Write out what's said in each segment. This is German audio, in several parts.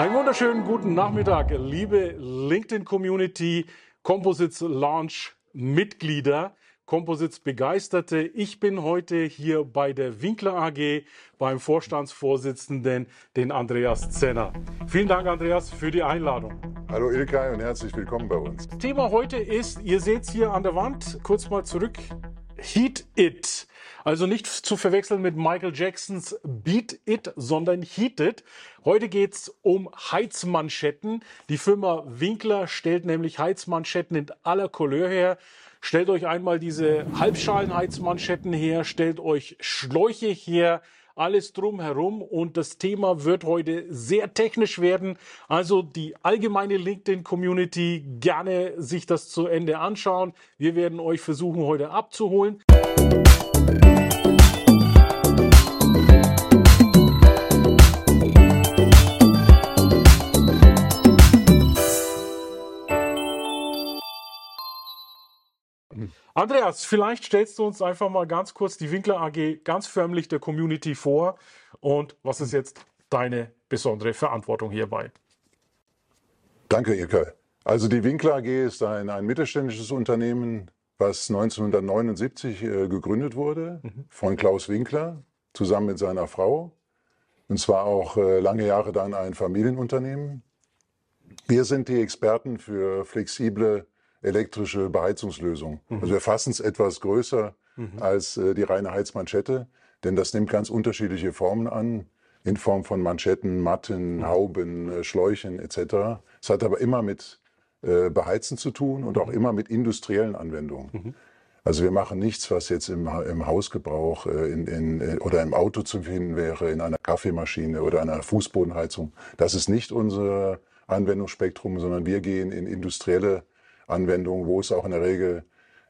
Einen wunderschönen guten Nachmittag, liebe LinkedIn-Community, Composites Launch Mitglieder, Composites Begeisterte. Ich bin heute hier bei der Winkler AG beim Vorstandsvorsitzenden, den Andreas Zenner. Vielen Dank, Andreas, für die Einladung. Hallo Ilkay und herzlich willkommen bei uns. Thema heute ist, ihr seht es hier an der Wand, kurz mal zurück, Heat It. Also nicht zu verwechseln mit Michael Jacksons Beat It, sondern Heat It. Heute geht's um Heizmanschetten. Die Firma Winkler stellt nämlich Heizmanschetten in aller Couleur her. Stellt euch einmal diese Halbschalenheizmanschetten her, stellt euch Schläuche her, alles drumherum und das Thema wird heute sehr technisch werden. Also die allgemeine LinkedIn-Community gerne sich das zu Ende anschauen. Wir werden euch versuchen heute abzuholen. Andreas, vielleicht stellst du uns einfach mal ganz kurz die Winkler AG ganz förmlich der Community vor und was ist jetzt deine besondere Verantwortung hierbei? Danke, Ilke. Also die Winkler AG ist ein, ein mittelständisches Unternehmen, was 1979 äh, gegründet wurde mhm. von Klaus Winkler zusammen mit seiner Frau. Und zwar auch äh, lange Jahre dann ein Familienunternehmen. Wir sind die Experten für flexible elektrische Beheizungslösung. Mhm. Also wir fassen es etwas größer mhm. als äh, die reine Heizmanschette, denn das nimmt ganz unterschiedliche Formen an, in Form von Manschetten, Matten, mhm. Hauben, äh, Schläuchen etc. Es hat aber immer mit äh, Beheizen zu tun und auch mhm. immer mit industriellen Anwendungen. Mhm. Also wir machen nichts, was jetzt im, im Hausgebrauch äh, in, in, äh, oder im Auto zu finden wäre, in einer Kaffeemaschine oder einer Fußbodenheizung. Das ist nicht unser Anwendungsspektrum, sondern wir gehen in industrielle Anwendungen, wo es auch in der Regel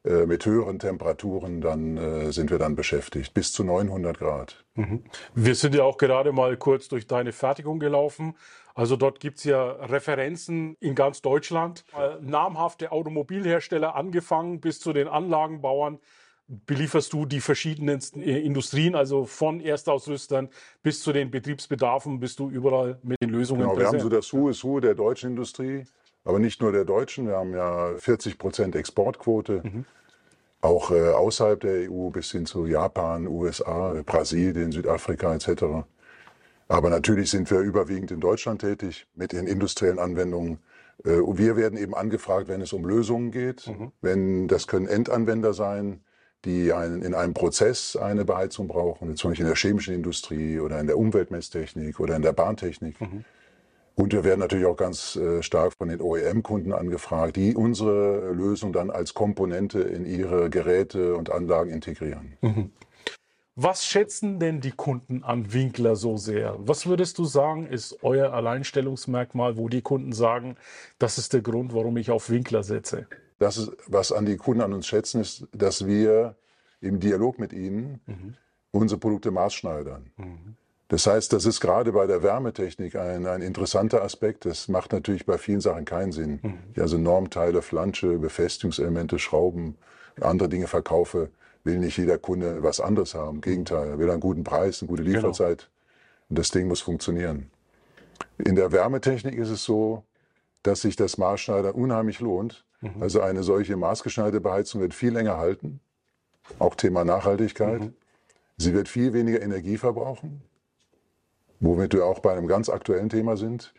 äh, mit höheren Temperaturen dann äh, sind wir dann beschäftigt, bis zu 900 Grad. Mhm. Wir sind ja auch gerade mal kurz durch deine Fertigung gelaufen. Also dort gibt's ja Referenzen in ganz Deutschland. Äh, namhafte Automobilhersteller angefangen bis zu den Anlagenbauern belieferst du die verschiedensten äh, Industrien, also von Erstausrüstern bis zu den Betriebsbedarfen, bist du überall mit den Lösungen genau, präsent. Wir haben so das Who is Who der deutschen Industrie. Aber nicht nur der Deutschen, wir haben ja 40 Prozent Exportquote. Mhm. Auch äh, außerhalb der EU bis hin zu Japan, USA, Brasilien, Südafrika etc. Aber natürlich sind wir überwiegend in Deutschland tätig mit den industriellen Anwendungen. Äh, wir werden eben angefragt, wenn es um Lösungen geht. Mhm. Wenn das können Endanwender sein, die einen, in einem Prozess eine Beheizung brauchen, zum Beispiel in der chemischen Industrie oder in der Umweltmesstechnik oder in der Bahntechnik. Mhm. Und wir werden natürlich auch ganz äh, stark von den OEM-Kunden angefragt, die unsere Lösung dann als Komponente in ihre Geräte und Anlagen integrieren. Mhm. Was schätzen denn die Kunden an Winkler so sehr? Was würdest du sagen, ist euer Alleinstellungsmerkmal, wo die Kunden sagen, das ist der Grund, warum ich auf Winkler setze? Das ist, was an die Kunden an uns schätzen, ist, dass wir im Dialog mit ihnen mhm. unsere Produkte maßschneidern. Mhm. Das heißt, das ist gerade bei der Wärmetechnik ein, ein interessanter Aspekt. Das macht natürlich bei vielen Sachen keinen Sinn. Mhm. Ich also Normteile, Flansche, Befestigungselemente, Schrauben, andere Dinge verkaufe, will nicht jeder Kunde was anderes haben. Im Gegenteil, er will einen guten Preis, eine gute genau. Lieferzeit. Genau. Und das Ding muss funktionieren. In der Wärmetechnik ist es so, dass sich das Maßschneidern unheimlich lohnt. Mhm. Also eine solche maßgeschneiderte Beheizung wird viel länger halten. Auch Thema Nachhaltigkeit. Mhm. Sie wird viel weniger Energie verbrauchen womit wir auch bei einem ganz aktuellen Thema sind.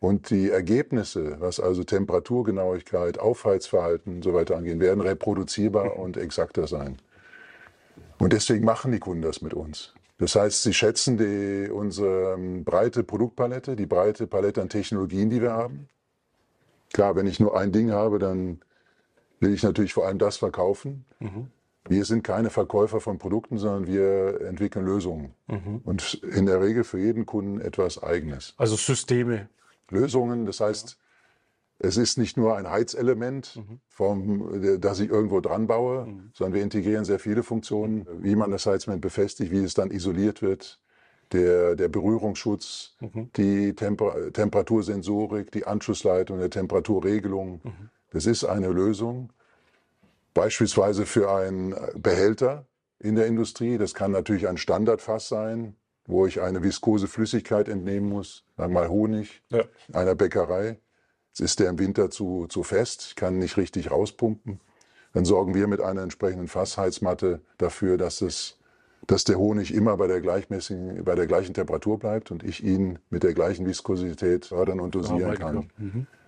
Und die Ergebnisse, was also Temperaturgenauigkeit, Aufheizverhalten und so weiter angehen, werden reproduzierbar und exakter sein. Und deswegen machen die Kunden das mit uns. Das heißt, sie schätzen die, unsere ähm, breite Produktpalette, die breite Palette an Technologien, die wir haben. Klar, wenn ich nur ein Ding habe, dann will ich natürlich vor allem das verkaufen. Mhm. Wir sind keine Verkäufer von Produkten, sondern wir entwickeln Lösungen. Und in der Regel für jeden Kunden etwas Eigenes. Also Systeme. Lösungen, das heißt, es ist nicht nur ein Heizelement, vom, das ich irgendwo dran baue, sondern wir integrieren sehr viele Funktionen, wie man das Heizement befestigt, wie es dann isoliert wird, der, der Berührungsschutz, die Temper Temperatursensorik, die Anschlussleitung, der Temperaturregelung. Das ist eine Lösung, beispielsweise für einen Behälter in der Industrie. Das kann natürlich ein Standardfass sein, wo ich eine viskose Flüssigkeit entnehmen muss, sagen wir mal Honig, Ja. einer Bäckerei. Jetzt ist der im Winter zu, zu fest, ich kann nicht richtig rauspumpen. Dann sorgen wir mit einer entsprechenden Fassheizmatte dafür, dass, es, dass der Honig immer bei der, gleichmäßigen, bei der gleichen Temperatur bleibt und ich ihn mit der gleichen Viskosität fördern und dosieren kann.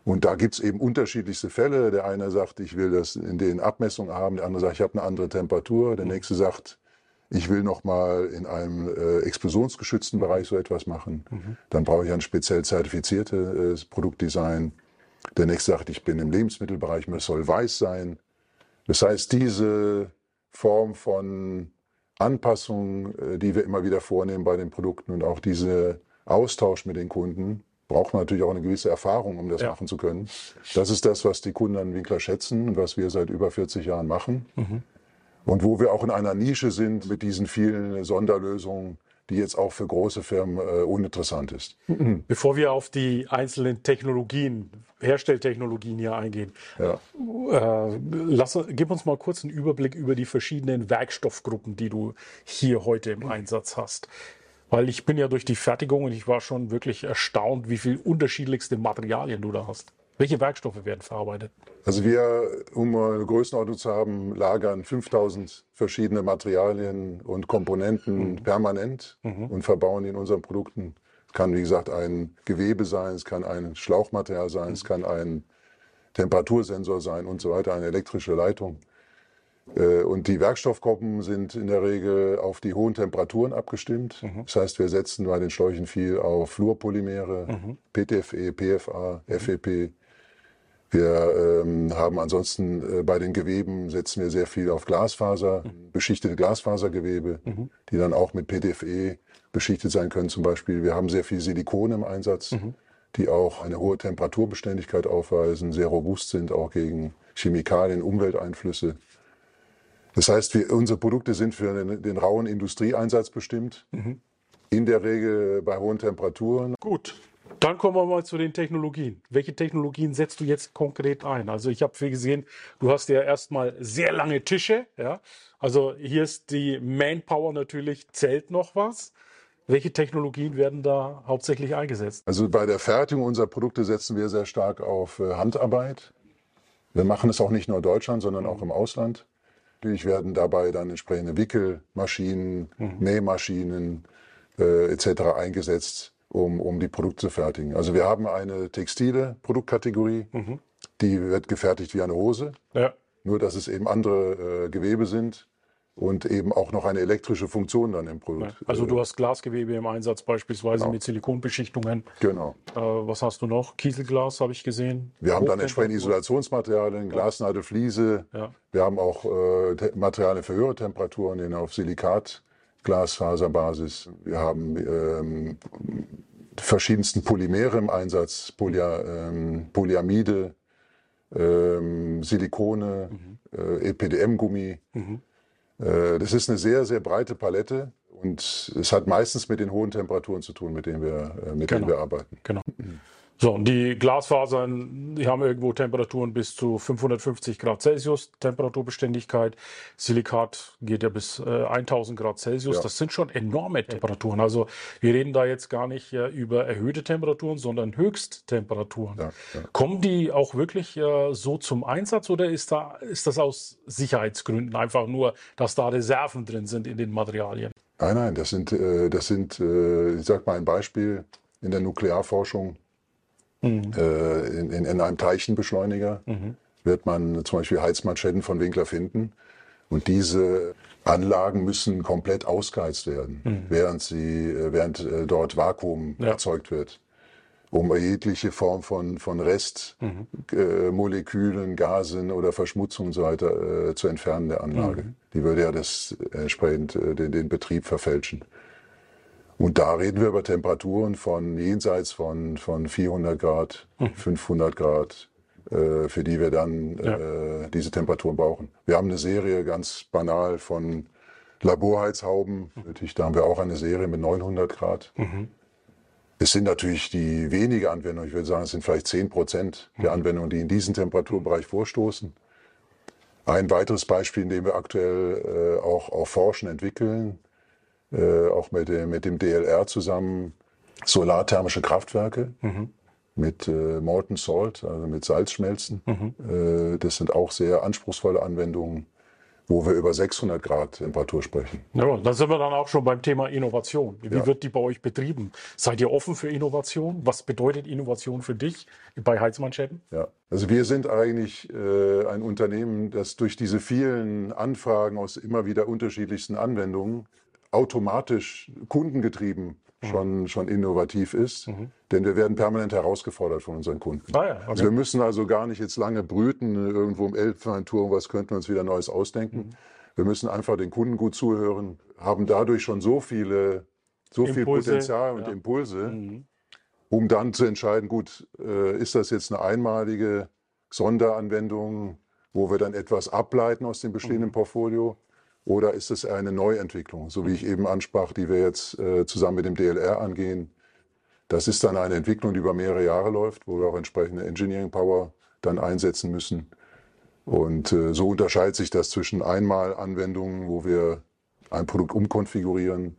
Und da gibt es eben unterschiedlichste Fälle. Der eine sagt, ich will das in den Abmessungen haben, der andere sagt, ich habe eine andere Temperatur, der nächste sagt, ich will noch mal in einem äh, explosionsgeschützten Bereich so etwas machen. Dann brauche ich ein speziell zertifiziertes äh, Produktdesign. Der nächste sagt, ich bin im Lebensmittelbereich, es soll weiß sein. Das heißt, diese Form von Anpassung, äh, die wir immer wieder vornehmen bei den Produkten und auch diese Austausch mit den Kunden, braucht man natürlich auch eine gewisse Erfahrung, um das Ja. machen zu können. Das ist das, was die Kunden an Winkler schätzen und was wir seit über 40 Jahren machen. Und wo wir auch in einer Nische sind mit diesen vielen Sonderlösungen, die jetzt auch für große Firmen äh, uninteressant ist. Bevor wir auf die einzelnen Technologien, Herstelltechnologien hier eingehen, Ja. äh, lass, gib uns mal kurz einen Überblick über die verschiedenen Werkstoffgruppen, die du hier heute im Einsatz hast. Weil ich bin ja durch die Fertigung und ich war schon wirklich erstaunt, wie viel unterschiedlichste Materialien du da hast. Welche Werkstoffe werden verarbeitet? Also wir, um mal eine Größenordnung zu haben, lagern 5000 verschiedene Materialien und Komponenten permanent und verbauen die in unseren Produkten. Es kann, wie gesagt, ein Gewebe sein, es kann ein Schlauchmaterial sein, es kann ein Temperatursensor sein und so weiter, eine elektrische Leitung. Äh, Und die Werkstoffgruppen sind in der Regel auf die hohen Temperaturen abgestimmt. Das heißt, wir setzen bei den Schläuchen viel auf Fluorpolymere, PTFE, PFA, FEP. Wir ähm, haben ansonsten äh, bei den Geweben setzen wir sehr viel auf Glasfaser, beschichtete Glasfasergewebe, die dann auch mit PTFE beschichtet sein können zum Beispiel. Wir haben sehr viel Silikon im Einsatz, die auch eine hohe Temperaturbeständigkeit aufweisen, sehr robust sind auch gegen Chemikalien, Umwelteinflüsse. Das heißt, wir, unsere Produkte sind für den, den rauen Industrieeinsatz bestimmt. In der Regel bei hohen Temperaturen. Gut, dann kommen wir mal zu den Technologien. Welche Technologien setzt du jetzt konkret ein? Also ich habe viel gesehen, du hast ja erstmal sehr lange Tische. Ja? Also hier ist die Manpower natürlich, zählt noch was. Welche Technologien werden da hauptsächlich eingesetzt? Also bei der Fertigung unserer Produkte setzen wir sehr stark auf äh, Handarbeit. Wir machen es auch nicht nur in Deutschland, sondern auch im Ausland. Natürlich werden dabei dann entsprechende Wickelmaschinen, Nähmaschinen äh, etc. eingesetzt, um, um die Produkte zu fertigen. Also wir haben eine textile Produktkategorie, die wird gefertigt wie eine Hose, Ja. nur dass es eben andere äh, Gewebe sind und eben auch noch eine elektrische Funktion dann im Produkt. Also du hast Glasgewebe im Einsatz beispielsweise mit Silikonbeschichtungen. Genau. Äh, was hast du noch? Kieselglas habe ich gesehen. Wir haben dann entsprechende Hochtemperatur. Isolationsmaterialien, Glasnadelfliese. Fliese. Ja. Wir haben auch äh, Te- Materialien für höhere Temperaturen, auf Silikat-Glasfaserbasis. Wir haben ähm, verschiedensten Polymere im Einsatz, Poly ähm, Polyamide, ähm, Silikone, äh, EPDM-Gummi. Äh, das ist eine sehr, sehr breite Palette und es hat meistens mit den hohen Temperaturen zu tun, mit denen wir, äh, mit denen Genau. wir arbeiten. Genau. So, und die Glasfasern, die haben irgendwo Temperaturen bis zu 550 Grad Celsius, Temperaturbeständigkeit. Silikat geht ja bis äh, 1000 Grad Celsius. Ja. Das sind schon enorme Temperaturen. Also wir reden da jetzt gar nicht äh, über erhöhte Temperaturen, sondern Höchsttemperaturen. Ja, ja. Kommen die auch wirklich äh, so zum Einsatz oder ist, da, ist das aus Sicherheitsgründen einfach nur, dass da Reserven drin sind in den Materialien? Nein, nein, das sind, äh, das sind äh, ich sag mal ein Beispiel in der Nuklearforschung. Äh, in, in, in einem Teilchenbeschleuniger wird man zum Beispiel Heizmanschetten von Winkler finden. Und diese Anlagen müssen komplett ausgeheizt werden, während, sie, äh, während äh, dort Vakuum Ja. erzeugt wird. um jegliche Form von, von Restmolekülen, mhm. äh, Gasen oder Verschmutzung und so weiter äh, zu entfernen der Anlage. Mhm. Die würde ja das entsprechend äh, den, den Betrieb verfälschen. Und da reden wir über Temperaturen von jenseits von, von 400 Grad, mhm. 500 Grad, äh, für die wir dann ja. äh, diese Temperaturen brauchen. Wir haben eine Serie ganz banal von Laborheizhauben. Natürlich, da haben wir auch eine Serie mit 900 Grad. Mhm. Es sind natürlich die wenige Anwendungen, ich würde sagen, es sind vielleicht 10 Prozent der mhm. Anwendungen, die in diesen Temperaturbereich vorstoßen. Ein weiteres Beispiel, in dem wir aktuell äh, auch, auch forschen, entwickeln, äh, auch mit dem, mit dem DLR zusammen, solarthermische Kraftwerke mhm. mit äh, Molten Salt, also mit Salzschmelzen. Mhm. Äh, das sind auch sehr anspruchsvolle Anwendungen wo wir über 600 Grad Temperatur sprechen. Ja, da sind wir dann auch schon beim Thema Innovation. Wie ja. wird die bei euch betrieben? Seid ihr offen für Innovation? Was bedeutet Innovation für dich bei Heizmanschetten? Ja, also wir sind eigentlich äh, ein Unternehmen, das durch diese vielen Anfragen aus immer wieder unterschiedlichsten Anwendungen automatisch kundengetrieben schon, schon innovativ ist. Mhm. Denn wir werden permanent herausgefordert von unseren Kunden. Ah ja, okay. also wir müssen also gar nicht jetzt lange brüten, irgendwo im Elbphantturm, was könnten wir uns wieder Neues ausdenken. Mhm. Wir müssen einfach den Kunden gut zuhören, haben dadurch schon so viele, so Impulse, viel Potenzial und ja. Impulse, mhm. um dann zu entscheiden, gut, äh, ist das jetzt eine einmalige Sonderanwendung, wo wir dann etwas ableiten aus dem bestehenden mhm. Portfolio? Oder ist es eine Neuentwicklung, so wie ich eben ansprach, die wir jetzt äh, zusammen mit dem DLR angehen? Das ist dann eine Entwicklung, die über mehrere Jahre läuft, wo wir auch entsprechende Engineering Power dann einsetzen müssen. Und äh, so unterscheidet sich das zwischen Einmalanwendungen, wo wir ein Produkt umkonfigurieren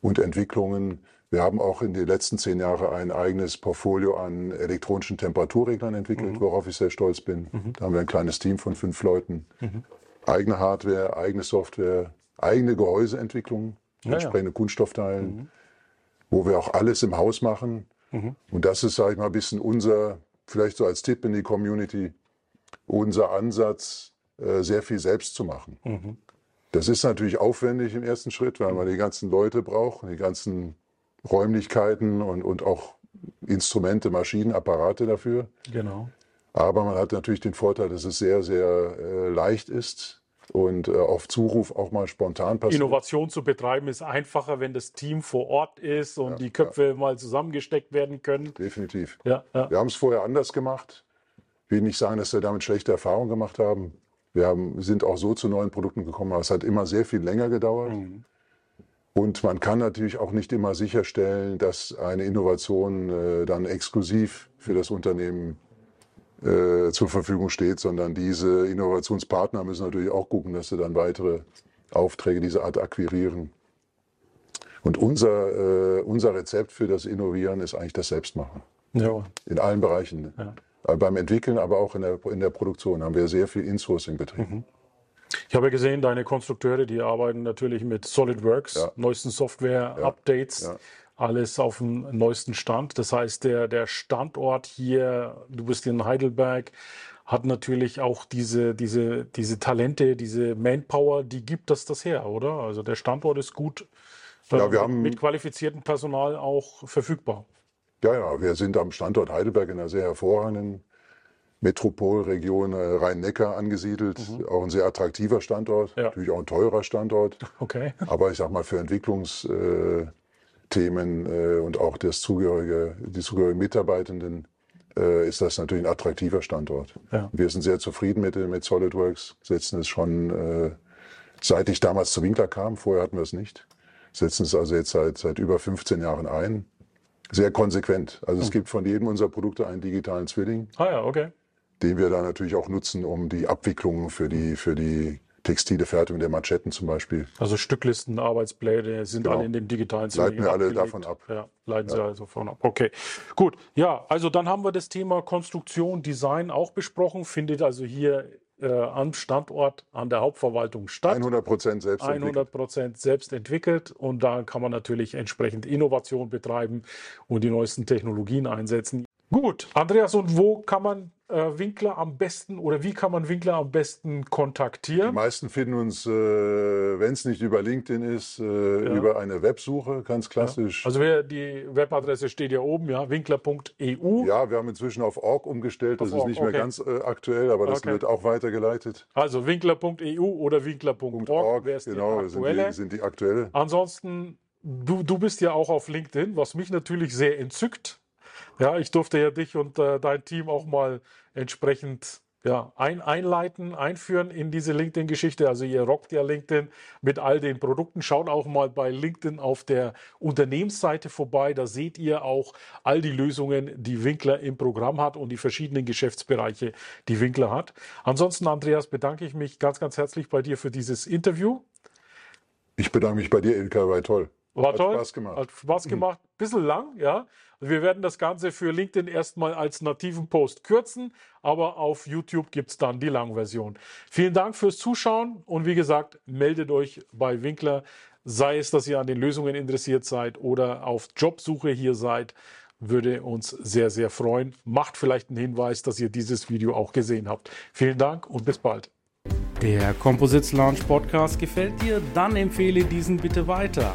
und Entwicklungen. Wir haben auch in den letzten zehn Jahren ein eigenes Portfolio an elektronischen Temperaturreglern entwickelt, mhm. worauf ich sehr stolz bin. Mhm. Da haben wir ein kleines Team von fünf Leuten. Mhm eigene Hardware, eigene Software, eigene Gehäuseentwicklung, ja, entsprechende ja. Kunststoffteilen, mhm. wo wir auch alles im Haus machen. Mhm. Und das ist, sage ich mal, ein bisschen unser, vielleicht so als Tipp in die Community, unser Ansatz, äh, sehr viel selbst zu machen. Mhm. Das ist natürlich aufwendig im ersten Schritt, weil man die ganzen Leute braucht, die ganzen Räumlichkeiten und, und auch Instrumente, Maschinen, Apparate dafür. Genau. Aber man hat natürlich den Vorteil, dass es sehr, sehr äh, leicht ist und äh, auf Zuruf auch mal spontan passiert. Innovation zu betreiben ist einfacher, wenn das Team vor Ort ist und ja, die Köpfe ja. mal zusammengesteckt werden können. Definitiv. Ja. Wir haben es vorher anders gemacht. Ich will nicht sagen, dass wir damit schlechte Erfahrungen gemacht haben. Wir haben, sind auch so zu neuen Produkten gekommen, aber es hat immer sehr viel länger gedauert. Mhm. Und man kann natürlich auch nicht immer sicherstellen, dass eine Innovation äh, dann exklusiv für das Unternehmen äh, zur Verfügung steht, sondern diese Innovationspartner müssen natürlich auch gucken, dass sie dann weitere Aufträge dieser Art akquirieren. Und unser, äh, unser Rezept für das Innovieren ist eigentlich das Selbstmachen. Ja. In allen Bereichen. Ja. Äh, beim Entwickeln, aber auch in der, in der Produktion haben wir sehr viel Insourcing betrieben. Mhm. Ich habe gesehen, deine Konstrukteure, die arbeiten natürlich mit SolidWorks, ja. neuesten Software-Updates. Ja alles auf dem neuesten Stand. Das heißt, der, der Standort hier, du bist in Heidelberg, hat natürlich auch diese, diese, diese Talente, diese Manpower, die gibt das das her, oder? Also der Standort ist gut ja, wir haben, mit qualifiziertem Personal auch verfügbar. Ja, ja, wir sind am Standort Heidelberg in einer sehr hervorragenden Metropolregion äh, Rhein-Neckar angesiedelt. Mhm. Auch ein sehr attraktiver Standort, ja. natürlich auch ein teurer Standort. Okay. Aber ich sag mal, für Entwicklungs- äh, Themen äh, und auch das zugehörige, die zugehörigen Mitarbeitenden äh, ist das natürlich ein attraktiver Standort. Ja. Wir sind sehr zufrieden mit, mit SolidWorks, setzen es schon, äh, seit ich damals zu Winkler kam, vorher hatten wir es nicht, setzen es also jetzt seit, seit über 15 Jahren ein. Sehr konsequent. Also mhm. es hm. gibt von jedem unserer Produkte einen digitalen Zwilling. Ah ja, okay. Den wir dann natürlich auch nutzen, um die Abwicklung für die, für die textile Fertigung der Manschetten zum Beispiel. Also Stücklisten, Arbeitspläne sind genau. alle in dem digitalen System. Leiten wir alle davon ab. Ja, leiten ja. Sie also davon ab. Okay, gut. Ja, also dann haben wir das Thema Konstruktion, Design auch besprochen. Findet also hier äh, am Standort an der Hauptverwaltung statt. 100 Prozent selbst 100 Prozent selbst entwickelt und da kann man natürlich entsprechend Innovation betreiben und die neuesten Technologien einsetzen. Gut, Andreas, und wo kann man äh, Winkler am besten oder wie kann man Winkler am besten kontaktieren? Die meisten finden uns, äh, wenn es nicht über LinkedIn ist, äh, ja. über eine Websuche, ganz klassisch. Ja. Also wer, die Webadresse steht ja oben, ja, winkler.eu. Ja, wir haben inzwischen auf org umgestellt, auf das org, ist nicht okay. mehr ganz äh, aktuell, aber das okay. wird auch weitergeleitet. Also winkler.eu oder winkler.org, genau, sind die, sind die aktuelle. Ansonsten, du, du bist ja auch auf LinkedIn, was mich natürlich sehr entzückt. Ja, ich durfte ja dich und äh, dein Team auch mal entsprechend ja, ein, einleiten, einführen in diese LinkedIn-Geschichte. Also ihr rockt ja LinkedIn mit all den Produkten. Schaut auch mal bei LinkedIn auf der Unternehmensseite vorbei. Da seht ihr auch all die Lösungen, die Winkler im Programm hat und die verschiedenen Geschäftsbereiche, die Winkler hat. Ansonsten, Andreas, bedanke ich mich ganz, ganz herzlich bei dir für dieses Interview. Ich bedanke mich bei dir, Ilka, war toll. War Hat toll. Spaß gemacht. Hat Spaß mhm. gemacht. Mhm. Bisschen lang, ja. Wir werden das Ganze für LinkedIn erstmal als nativen Post kürzen, aber auf YouTube gibt es dann die Langversion. Vielen Dank fürs Zuschauen und wie gesagt, meldet euch bei Winkler, sei es, dass ihr an den Lösungen interessiert seid oder auf Jobsuche hier seid, würde uns sehr, sehr freuen. Macht vielleicht einen Hinweis, dass ihr dieses Video auch gesehen habt. Vielen Dank und bis bald. Der Composites Launch Podcast gefällt dir? Dann empfehle diesen bitte weiter.